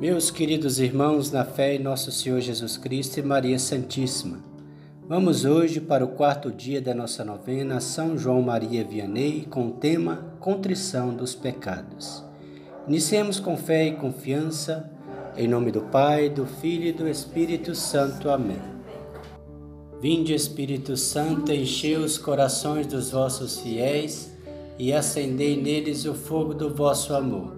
Meus queridos irmãos, na fé em nosso Senhor Jesus Cristo e Maria Santíssima, vamos hoje para o quarto dia da nossa novena São João Maria Vianney com o tema Contrição dos Pecados. Iniciemos com fé e confiança, em nome do Pai, do Filho e do Espírito Santo. Amém. Vinde, Espírito Santo, enchei os corações dos vossos fiéis e acendei neles o fogo do vosso amor.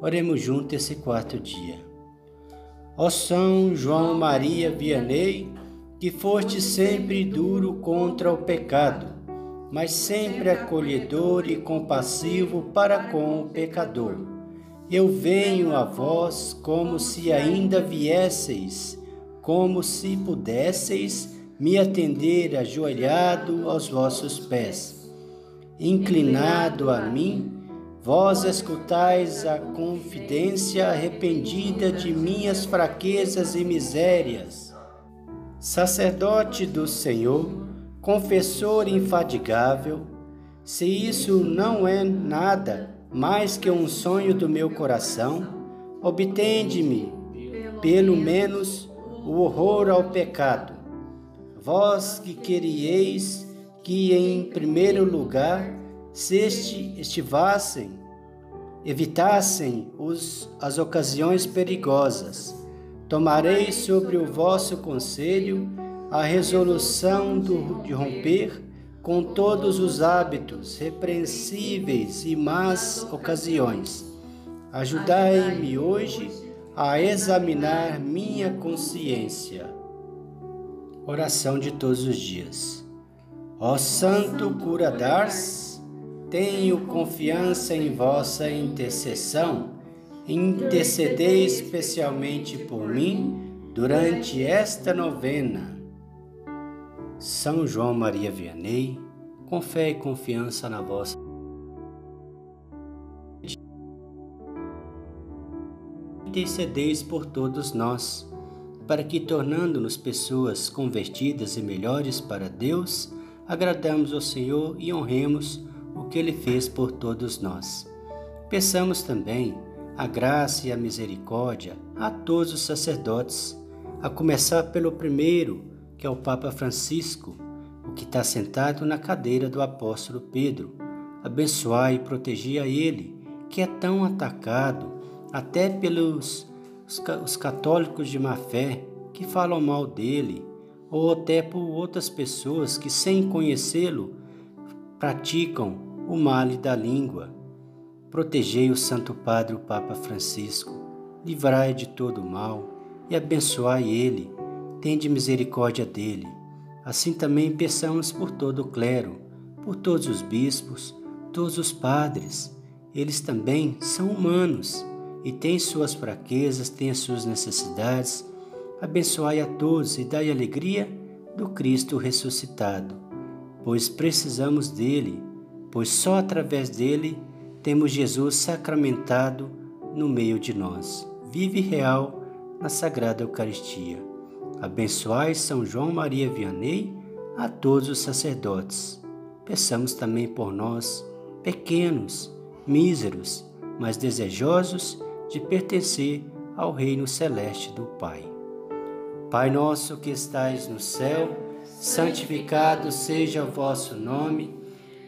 Oremos juntos esse quarto dia. Ó São João Maria Vianney, que foste sempre duro contra o pecado, mas sempre acolhedor e compassivo para com o pecador. Eu venho a vós como se ainda viesseis, como se pudesseis me atender ajoelhado aos vossos pés. Inclinado a mim, Vós escutais a confidência arrependida de minhas fraquezas e misérias. Sacerdote do Senhor, confessor infadigável, se isso não é nada mais que um sonho do meu coração, obtende-me, pelo menos, o horror ao pecado. Vós que querieis que, em primeiro lugar, se estivassem, evitassem os, as ocasiões perigosas. Tomarei sobre o vosso conselho a resolução do, de romper com todos os hábitos repreensíveis e más ocasiões. Ajudai-me hoje a examinar minha consciência. Oração de todos os dias. Ó Santo Cura Dars, tenho confiança em vossa intercessão. Intercedei especialmente por mim durante esta novena. São João Maria Vianney, com fé e confiança na vossa intercedeis por todos nós, para que, tornando-nos pessoas convertidas e melhores para Deus, agradamos ao Senhor e honremos o que ele fez por todos nós. Peçamos também a graça e a misericórdia a todos os sacerdotes, a começar pelo primeiro, que é o Papa Francisco, o que está sentado na cadeira do apóstolo Pedro. Abençoai e protegi a ele, que é tão atacado até pelos os católicos de má fé que falam mal dele, ou até por outras pessoas que, sem conhecê-lo, praticam o mal da língua. Protegei o Santo Padre, o Papa Francisco, livrai de todo o mal e abençoai ele, tende misericórdia dele. Assim também peçamos por todo o clero, por todos os bispos, todos os padres. Eles também são humanos e têm suas fraquezas, têm as suas necessidades. Abençoai a todos e dai alegria do Cristo ressuscitado, pois precisamos dele pois só através dele temos Jesus sacramentado no meio de nós, vive real na Sagrada Eucaristia. Abençoai São João Maria Vianney a todos os sacerdotes. Peçamos também por nós, pequenos, míseros, mas desejosos de pertencer ao reino celeste do Pai. Pai nosso que estais no céu, santificado seja o vosso nome.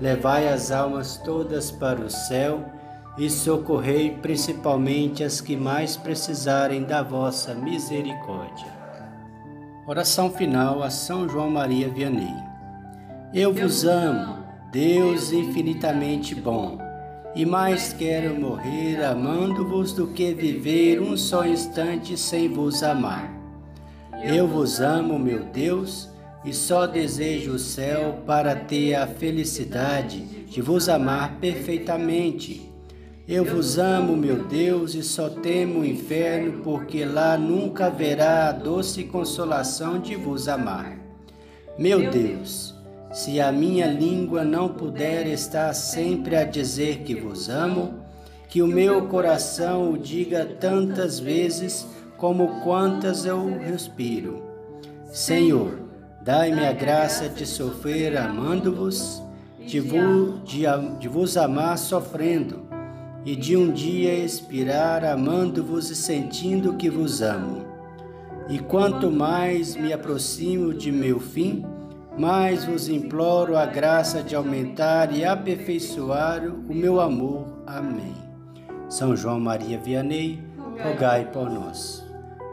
levai as almas todas para o céu e socorrei principalmente as que mais precisarem da vossa misericórdia. Oração final a São João Maria Vianney. Eu vos amo, Deus infinitamente bom, e mais quero morrer amando-vos do que viver um só instante sem vos amar. Eu vos amo, meu Deus, e só desejo o céu para ter a felicidade de vos amar perfeitamente eu vos amo, meu Deus, e só temo o inferno, porque lá nunca haverá a doce consolação de vos amar. Meu Deus, se a minha língua não puder estar sempre a dizer que vos amo, que o meu coração o diga tantas vezes como quantas eu respiro. Senhor, dai-me a graça de sofrer amando-vos, de, de, vos amar sofrendo e de um dia expirar amando-vos e sentindo que vos amo. E quanto mais me aproximo de meu fim, mais vos imploro a graça de aumentar e aperfeiçoar o meu amor. Amém. São João Maria Vianney, rogai por nós.